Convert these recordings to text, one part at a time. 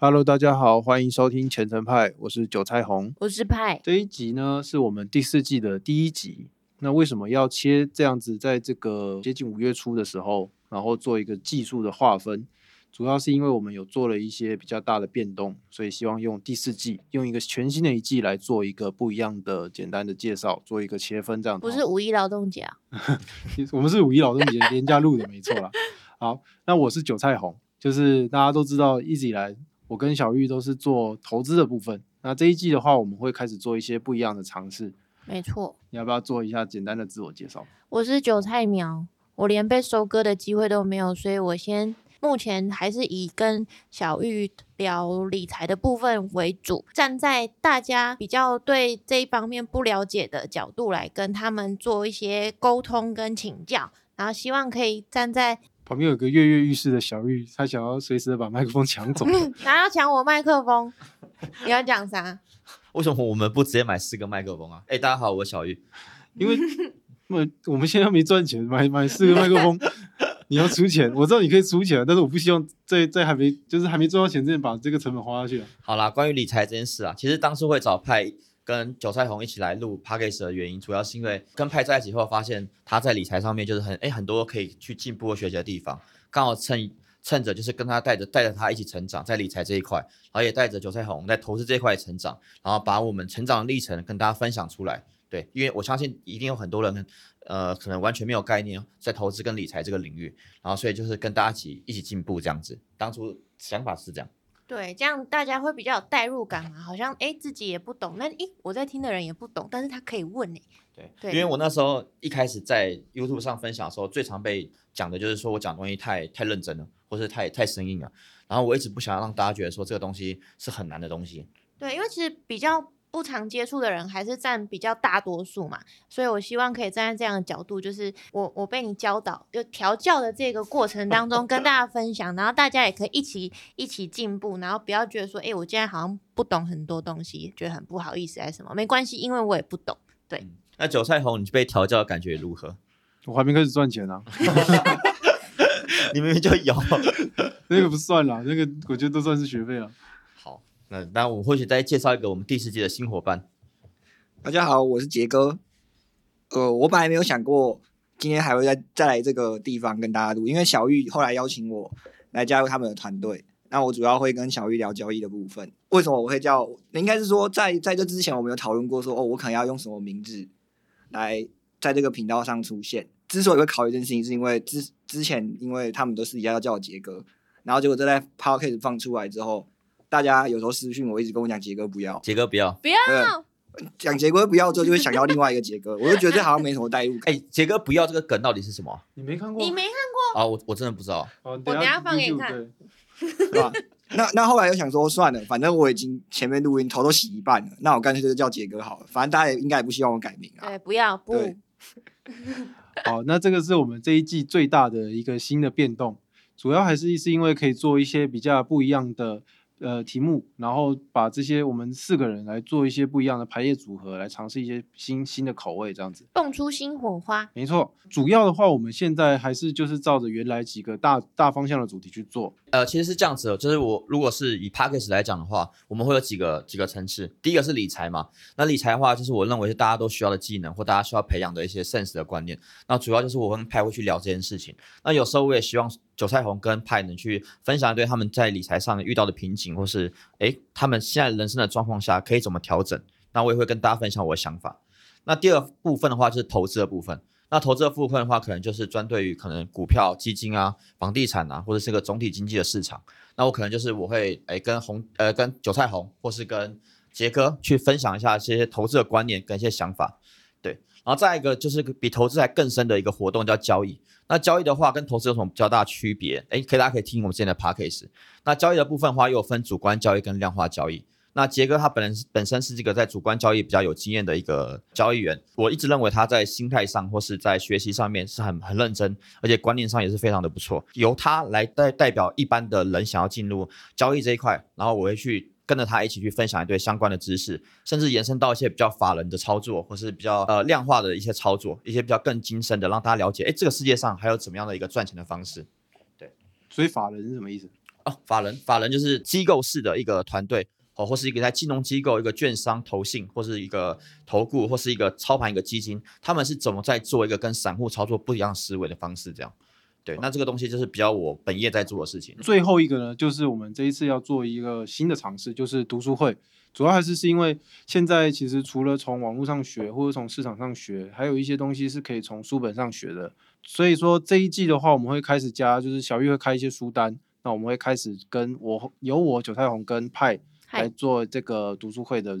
Hello，大家好，欢迎收听前程派，我是韭菜红。我是派，这一集呢是我们第四季的第一集。那为什么要切这样子，在这个接近五月初的时候，然后做一个技术的划分？主要是因为我们有做了一些比较大的变动，所以希望用第四季，用一个全新的一季来做一个不一样的简单的介绍，做一个切分这样。不是五一劳动节啊？我们是五一劳动节连假录的，没错啦。好，那我是韭菜红，就是大家都知道，一直以来我跟小玉都是做投资的部分。那这一季的话，我们会开始做一些不一样的尝试。没错，你要不要做一下简单的自我介绍？我是韭菜苗，我连被收割的机会都没有，所以我先目前还是以跟小玉聊理财的部分为主，站在大家比较对这一方面不了解的角度来跟他们做一些沟通跟请教，然后希望可以站在旁边有个跃跃欲试的小玉，她想要随时的把麦克风抢走。想要抢我麦克风，你要讲啥？为什么我们不直接买四个麦克风啊？哎，大家好，我小玉。因为我我们现在没赚钱，买买四个麦克风，你要出钱。我知道你可以出钱，但是我不希望在在还没就是还没赚到钱之前把这个成本花下去。好啦，关于理财这件事啊，其实当初会找派跟韭菜红一起来录 p a c k a g e 的原因，主要是因为跟派在一起后，发现他在理财上面就是很哎很多可以去进步和学习的地方，刚好趁。趁着就是跟他带着带着他一起成长，在理财这一块，然后也带着韭菜红在投资这一块成长，然后把我们成长的历程跟大家分享出来。对，因为我相信一定有很多人，呃，可能完全没有概念在投资跟理财这个领域，然后所以就是跟大家一起一起进步这样子。当初想法是这样。对，这样大家会比较有代入感嘛？好像哎自己也不懂，那哎我在听的人也不懂，但是他可以问哎。对，因为我那时候一开始在 YouTube 上分享的时候，最常被讲的就是说我讲东西太太认真了，或是太太生硬了。然后我一直不想让大家觉得说这个东西是很难的东西。对，因为其实比较不常接触的人还是占比较大多数嘛，所以我希望可以站在这样的角度，就是我我被你教导就调教的这个过程当中跟大家分享，然后大家也可以一起一起进步，然后不要觉得说哎我今天好像不懂很多东西，觉得很不好意思还是什么，没关系，因为我也不懂。对。那韭菜红，你被调教的感觉如何？我还没开始赚钱呢。你明明就有，那个不算了，那个我觉得都算是学费了。好，那那我或许再介绍一个我们第四季的新伙伴。大家好，我是杰哥。呃，我本来没有想过今天还会再再来这个地方跟大家录，因为小玉后来邀请我来加入他们的团队。那我主要会跟小玉聊交易的部分。为什么我会叫？应该是说，在在这之前，我们有讨论过，说哦，我可能要用什么名字。来在这个频道上出现。之所以会考虑这件事情，是因为之之前，因为他们都私底下要叫我杰哥，然后结果这在 podcast 放出来之后，大家有时候私讯我，一直跟我讲杰哥不要，杰哥不要，不要讲杰哥不要之后，就会想要另外一个杰哥，我就觉得这好像没什么代入感。哎，杰哥不要这个梗到底是什么？你没看过？你没看过？啊，我我真的不知道。我等下放给你看。那那后来又想说算了，反正我已经前面录音头都洗一半了，那我干脆就叫杰哥好了。反正大家也应该也不希望我改名啊。对，不要不。好，那这个是我们这一季最大的一个新的变动，主要还是是因为可以做一些比较不一样的。呃，题目，然后把这些我们四个人来做一些不一样的排列组合，来尝试一些新新的口味，这样子蹦出新火花。没错，主要的话，我们现在还是就是照着原来几个大大方向的主题去做。呃，其实是这样子的，就是我如果是以 p a c k a g e 来讲的话，我们会有几个几个层次。第一个是理财嘛，那理财的话，就是我认为是大家都需要的技能，或大家需要培养的一些 sense 的观念。那主要就是我跟派会去聊这件事情。那有时候我也希望。韭菜红跟派能去分享一堆他们在理财上遇到的瓶颈，或是诶他们现在人生的状况下可以怎么调整。那我也会跟大家分享我的想法。那第二部分的话就是投资的部分。那投资的部分的话，可能就是专对于可能股票、基金啊、房地产啊，或者是个总体经济的市场。那我可能就是我会诶跟红呃跟韭菜红，或是跟杰哥去分享一下这些投资的观念跟一些想法。对，然后再一个就是比投资还更深的一个活动叫交易。那交易的话跟投资有什么比较大区别？哎，可以大家可以听我们之前的 p a c k a g e 那交易的部分的话，又分主观交易跟量化交易。那杰哥他本人本身是这个在主观交易比较有经验的一个交易员，我一直认为他在心态上或是在学习上面是很很认真，而且观念上也是非常的不错。由他来代代表一般的人想要进入交易这一块，然后我会去。跟着他一起去分享一堆相关的知识，甚至延伸到一些比较法人的操作，或是比较呃量化的一些操作，一些比较更精深的，让大家了解，哎，这个世界上还有怎么样的一个赚钱的方式。对，所以法人是什么意思？哦，法人法人就是机构式的一个团队哦，或是一个在金融机构、一个券商、投信，或是一个投顾，或是一个操盘一个基金，他们是怎么在做一个跟散户操作不一样思维的方式？这样，对，那这个东西就是比较我本业在做的事情。最后一个呢，就是我们这一次要做一个新的尝试，就是读书会。主要还是是因为现在其实除了从网络上学或者从市场上学，还有一些东西是可以从书本上学的。所以说这一季的话，我们会开始加，就是小玉会开一些书单，那我们会开始跟我由我韭菜红跟派来做这个读书会的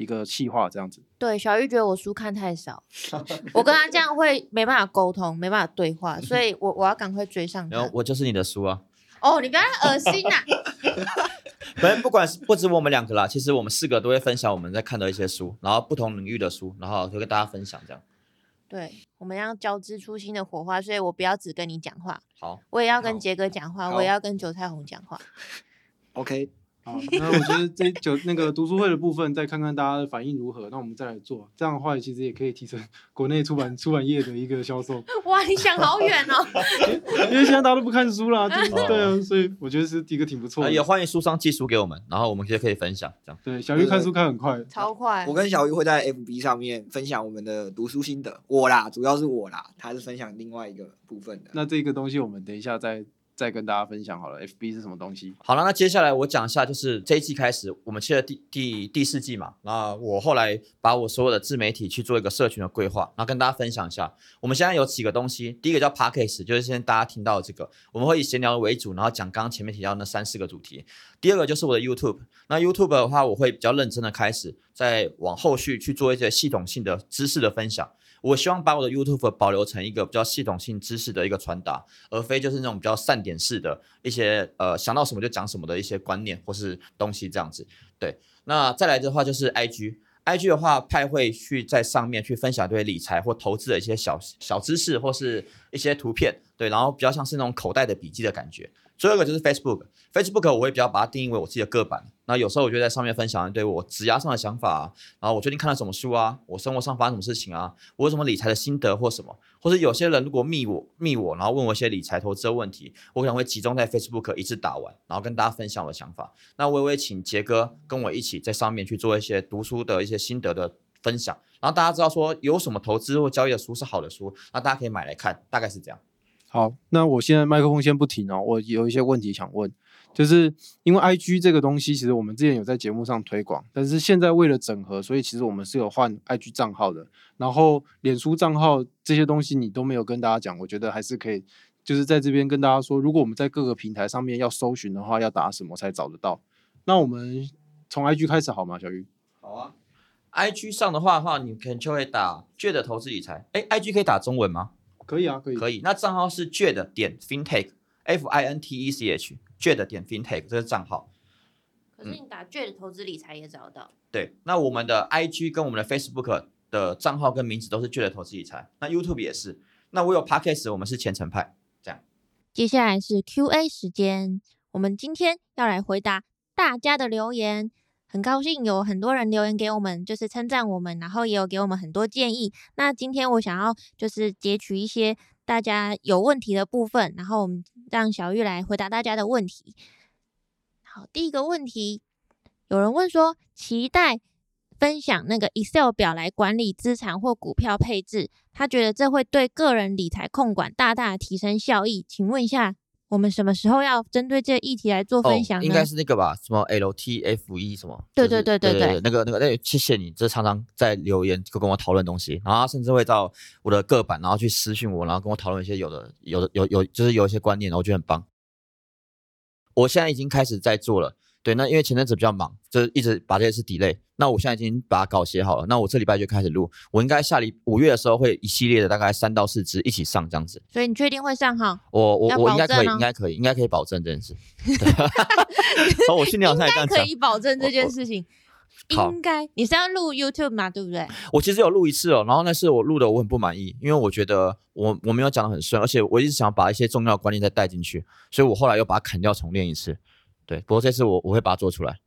一个气化，这样子。对，小玉觉得我书看太少，我跟他这样会没办法沟通，没办法对话，所以我我要赶快追上他。然后我就是你的书啊，哦，你不要恶心呐、反正不管是不止我们两个啦，其实我们四个都会分享我们在看的一些书，然后不同领域的书，然后就跟大家分享这样。对，我们要交织出新的火花，所以我不要只跟你讲话，好，我也要跟杰哥讲话，我也要跟韭菜红讲话。OK，好，那我觉得这九那个读书会的部分，再看看大家的反应如何，那我们再来做。这样的话，其实也可以提升 国内出版出版业的一个销售，哇，你想好远哦！因为现在大家都不看书啦，就是哦对啊，所以我觉得是一个挺不错的。那也欢迎书商寄书给我们，然后我们也可以分享这样。对，小鱼看书看很快，超快我，跟小鱼会在 FB 上面分享我们的读书心得，我啦，主要是我啦，他是分享另外一个部分的。那这个东西我们等一下再再跟大家分享好了。FB 是什么东西？好了，那接下来我讲一下，就是这一季开始，我们切了第第第四季嘛。那我后来把我所有的自媒体去做一个社群的规划，然后跟大家分享一下。我们现在有几个东西，第一个叫 Podcast，就是现在大家听到的这个，我们会以闲聊为主，然后讲刚刚前面提到那三四个主题。第二个就是我的 YouTube，那 YouTube 的话，我会比较认真的开始，再往后续去做一些系统性的知识的分享。我希望把我的 YouTube 保留成一个比较系统性知识的一个传达，而非就是那种比较散点式的一些呃想到什么就讲什么的一些观念或是东西这样子。对，那再来的话就是 IG。IG 的话，派会去在上面去分享对理财或投资的一些小小知识，或是一些图片，对，然后比较像是那种口袋的笔记的感觉。最后一个就是 Facebook，Facebook 我会比较把它定义为我自己的个版，那有时候我就在上面分享对我职涯上的想法啊，然后我最近看了什么书啊，我生活上发生什么事情啊，我有什么理财的心得或什么，或者有些人如果密我密我，然后问我一些理财投资的问题，我可能会集中在 Facebook 一次打完，然后跟大家分享我的想法。那我也会请杰哥跟我一起在上面去做一些读书的一些心得的分享，然后大家知道说有什么投资或交易的书是好的书，那大家可以买来看，大概是这样。好，那我现在麦克风先不停哦，我有一些问题想问，就是因为 IG 这个东西，其实我们之前有在节目上推广，但是现在为了整合，所以其实我们是有换 IG 账号的，然后脸书账号这些东西你都没有跟大家讲，我觉得还是可以，就是在这边跟大家说，如果我们在各个平台上面要搜寻的话，要打什么才找得到？那我们从 IG 开始好吗，小鱼？好啊。IG 上的话的话，你可能就会打 J 的投资理财。哎，IG 可以打中文吗？可以啊，可以，可以。那账号是 J 的点 FinTech，F I N T E C H，J 的点 FinTech 这是账号。可是你打券的投资理财也找得到。对，那我们的 IG 跟我们的 Facebook 的账号跟名字都是 J 的投资理财。那 YouTube 也是。那我有 Podcast，我们是虔诚派。这样。接下来是 Q&A 时间，我们今天要来回答大家的留言。很高兴有很多人留言给我们，就是称赞我们，然后也有给我们很多建议。那今天我想要就是截取一些大家有问题的部分，然后我们让小玉来回答大家的问题。好，第一个问题，有人问说，期待分享那个 Excel 表来管理资产或股票配置，他觉得这会对个人理财控管大大提升效益。请问一下，我们什么时候要针对这个议题来做分享呢？哦、应该是那个吧，什么 LTFE 什么？对就是对对对对那个那个，那谢谢你，这常常在留言就跟我讨论东西，然后甚至会到我的个版，然后去私讯我，然后跟我讨论一些有的有的有有就是有一些观念，我觉得很棒。我现在已经开始在做了，对，那因为前阵子比较忙，就是一直把这些事 delay。那我现在已经把它稿写好了，那我这礼拜就开始录，我应该下礼五月的时候会一系列的大概三到四支一起上这样子。所以你确定会上哈？我我要我应该可以，应该可以，应该可以保证这件事。对 哦，我去年好像也这样讲应该可。以保证这件事情。好应该你是要录 YouTube 嘛？对不对？我其实有录一次哦，然后那次我录的我很不满意，因为我觉得我我没有讲的很顺，而且我一直想把一些重要的观念再带进去，所以我后来又把它砍掉重练一次。对，不过这次我我会把它做出来。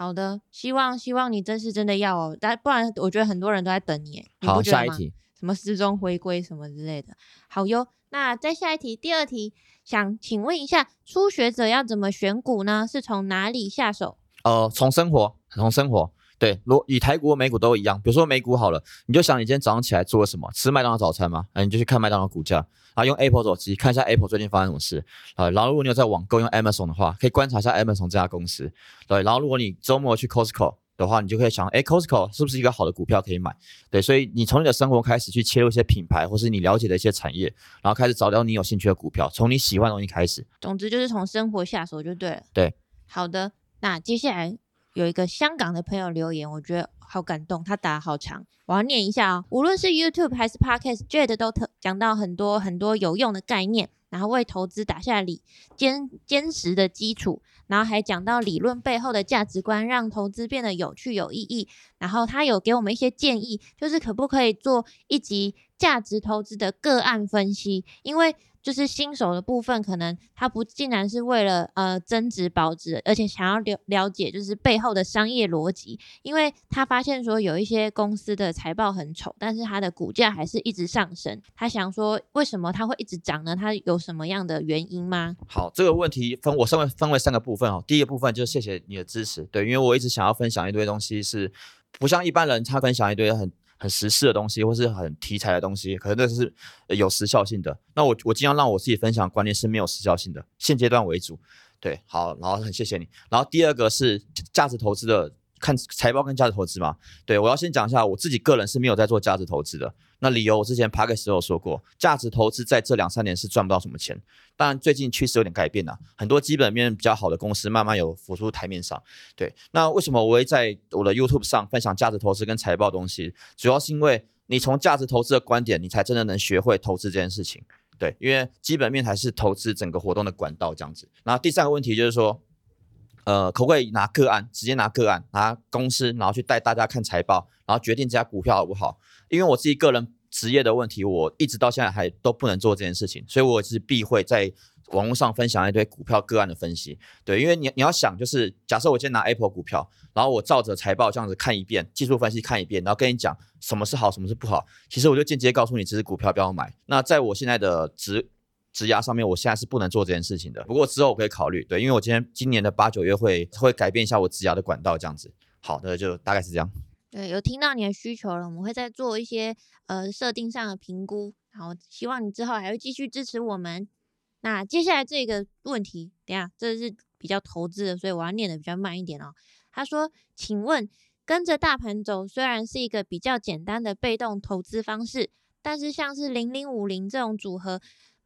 好的，希望希望你真是真的要哦，但不然我觉得很多人都在等你耶，你好，不觉得吗？下一题，什么失踪回归什么之类的。好哟，那再下一题，第二题，想请问一下，初学者要怎么选股呢？是从哪里下手？呃，从生活，从生活，对，如以台股、美股都一样。比如说美股好了，你就想你今天早上起来做了什么？吃麦当劳早餐吗？啊，你就去看麦当劳股价，然后用 Apple 手机看一下 Apple 最近发生什么事啊。然后如果你有在网购用 Amazon 的话，可以观察一下 Amazon 这家公司。对，然后如果你周末去 Costco 的话，你就可以想，哎，Costco 是不是一个好的股票可以买？对，所以你从你的生活开始去切入一些品牌，或是你了解的一些产业，然后开始找到你有兴趣的股票，从你喜欢的东西开始。总之就是从生活下手就对了。对，好的，那接下来有一个香港的朋友留言，我觉得好感动，他打得好长，我要念一下啊、无论是 YouTube 还是 Podcast，Jade 都特讲到很多很多有用的概念，然后为投资打下理坚坚实的基础，然后还讲到理论背后的价值观，让投资变得有趣有意义。然后他有给我们一些建议，就是可不可以做一集价值投资的个案分析，因为就是新手的部分，可能他不竟然是为了呃增值保值，而且想要了了解就是背后的商业逻辑，因为他发现说有一些公司的财报很丑，但是它的股价还是一直上升，他想说为什么它会一直涨呢？它有什么样的原因吗？好，这个问题分我分为分为三个部分哦。第一个部分就是谢谢你的支持，对，因为我一直想要分享一堆东西，是不像一般人他分享一堆很很时事的东西，或是很题材的东西，可能那是有时效性的。那我我尽量让我自己分享观念是没有时效性的，现阶段为主。对，好，然后很谢谢你。然后第二个是价值投资的，看财报跟价值投资嘛。对我要先讲一下，我自己个人是没有在做价值投资的。那理由我之前 p a c k 时候有说过，价值投资在这两三年是赚不到什么钱。当然最近趋势有点改变了，很多基本面比较好的公司慢慢有浮出台面上。对，那为什么我会在我的 YouTube 上分享价值投资跟财报东西？主要是因为你从价值投资的观点，你才真的能学会投资这件事情。对，因为基本面才是投资整个活动的管道这样子。然后第三个问题就是说，呃，可不可以拿个案，直接拿个案，拿公司，然后去带大家看财报，然后决定这家股票好不好？因为我自己个人职业的问题，我一直到现在还都不能做这件事情，所以我是避讳在网络上分享一堆股票个案的分析。对，因为你你要想，就是假设我今天拿 Apple 股票，然后我照着财报这样子看一遍，技术分析看一遍，然后跟你讲什么是好，什么是不好，其实我就间接告诉你这只股票不要买。那在我现在的职职涯上面，我现在是不能做这件事情的。不过之后我可以考虑，对，因为我今天今年的八九月会会改变一下我职涯的管道，这样子。好的，就大概是这样。对，有听到你的需求了，我们会再做一些呃设定上的评估，然后希望你之后还会继续支持我们。那接下来这个问题，等下这是比较投资的，所以我要念的比较慢一点哦。他说：“请问跟着大盘走虽然是一个比较简单的被动投资方式，但是像是零零五零这种组合，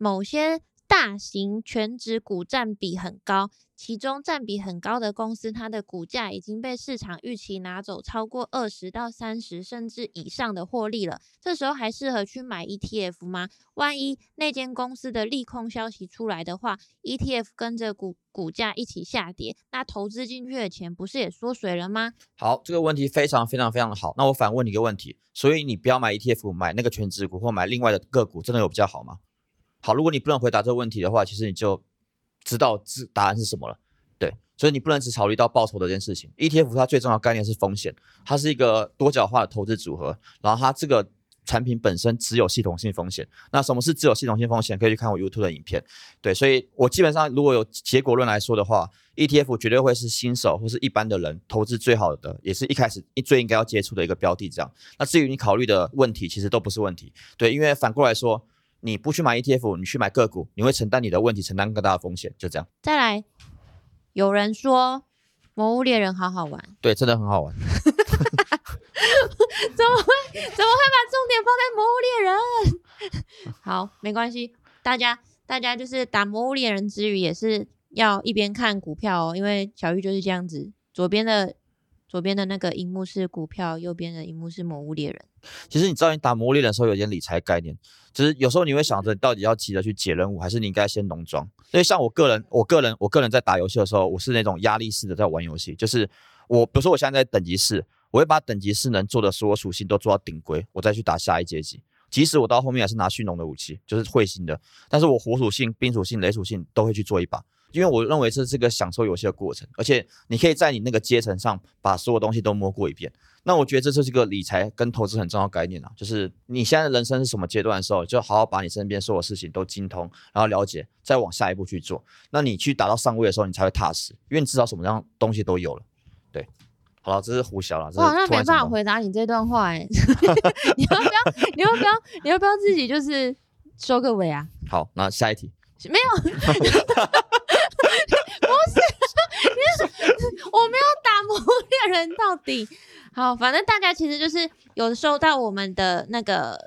某些大型全指股占比很高，其中占比很高的公司，它的股价已经被市场预期拿走超过二十到三十甚至以上的获利了。这时候还适合去买 ETF 吗？万一那间公司的利空消息出来的话，ETF 跟着股股价一起下跌，那投资进去的钱不是也缩水了吗？好，这个问题非常非常非常的好。那我反问你一个问题：所以你不要买 ETF，买那个全指股或买另外的个股，真的有比较好吗？好，如果你不能回答这个问题的话，其实你就知道答答案是什么了。对，所以你不能只考虑到报酬这件事情。ETF 它最重要概念是风险，它是一个多角化的投资组合，然后它这个产品本身只有系统性风险。那什么是只有系统性风险？可以去看我 YouTube 的影片。对，所以我基本上如果有结果论来说的话，ETF 绝对会是新手或是一般的人投资最好的，也是一开始最应该要接触的一个标的。这样，那至于你考虑的问题，其实都不是问题。对，因为反过来说。你不去买 ETF，你去买个股，你会承担你的问题，承担更大的风险，就这样。再来，有人说《魔物猎人》好好玩，对，真的很好玩。怎么会怎么会把重点放在《魔物猎人》？好，没关系，大家大家就是打《魔物猎人》之余，也是要一边看股票哦，因为小玉就是这样子，左边的左边的那个荧幕是股票，右边的荧幕是《魔物猎人》。其实你知道，你打魔物猎人的时候有一点理财概念，就是有时候你会想着你，到底要急着去解任务，还是你应该先农庄？所以像我个人，我个人，我个人在打游戏的时候，我是那种压力式的在玩游戏，就是我，比如说我现在在等级四，我会把等级四能做的所有属性都做到顶规，我再去打下一阶级。即使我到后面还是拿驯龙的武器，就是彗星的，但是我火属性、冰属性、雷属性都会去做一把。因为我认为这是个享受游戏的过程，而且你可以在你那个阶层上把所有东西都摸过一遍。那我觉得这就是一个理财跟投资很重要的概念啊，就是你现在的人生是什么阶段的时候，就好好把你身边所有事情都精通，然后了解，再往下一步去做。那你去达到上位的时候，你才会踏实，因为你至少什么样东西都有了。对，好了，这是胡小了，这我好像没办法回答你这段话哎、你要不要？你要不要？你要不要自己就是收个尾啊？好，那下一题，没有，就是，我没有打磨猎人到底。好，反正大家其实就是有收到我们的那个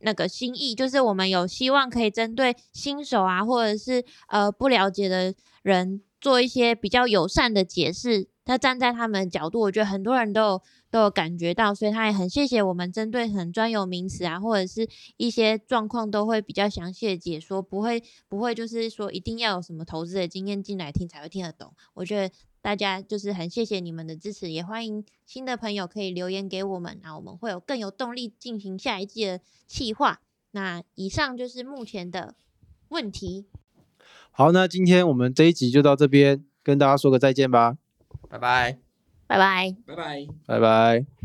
那个心意，就是我们有希望可以针对新手啊，或者是呃不了解的人做一些比较友善的解释。那站在他们的角度，我觉得很多人都有都有感觉到，所以他也很谢谢我们针对很专有名词啊，或者是一些状况都会比较详细的解说，不会不会就是说一定要有什么投资的经验进来听才会听得懂。我觉得大家就是很谢谢你们的支持，也欢迎新的朋友可以留言给我们，那我们会有更有动力进行下一季的企划。那以上就是目前的问题，好，那今天我们这一集就到这边，跟大家说个再见吧，拜拜。拜拜。拜拜。拜拜。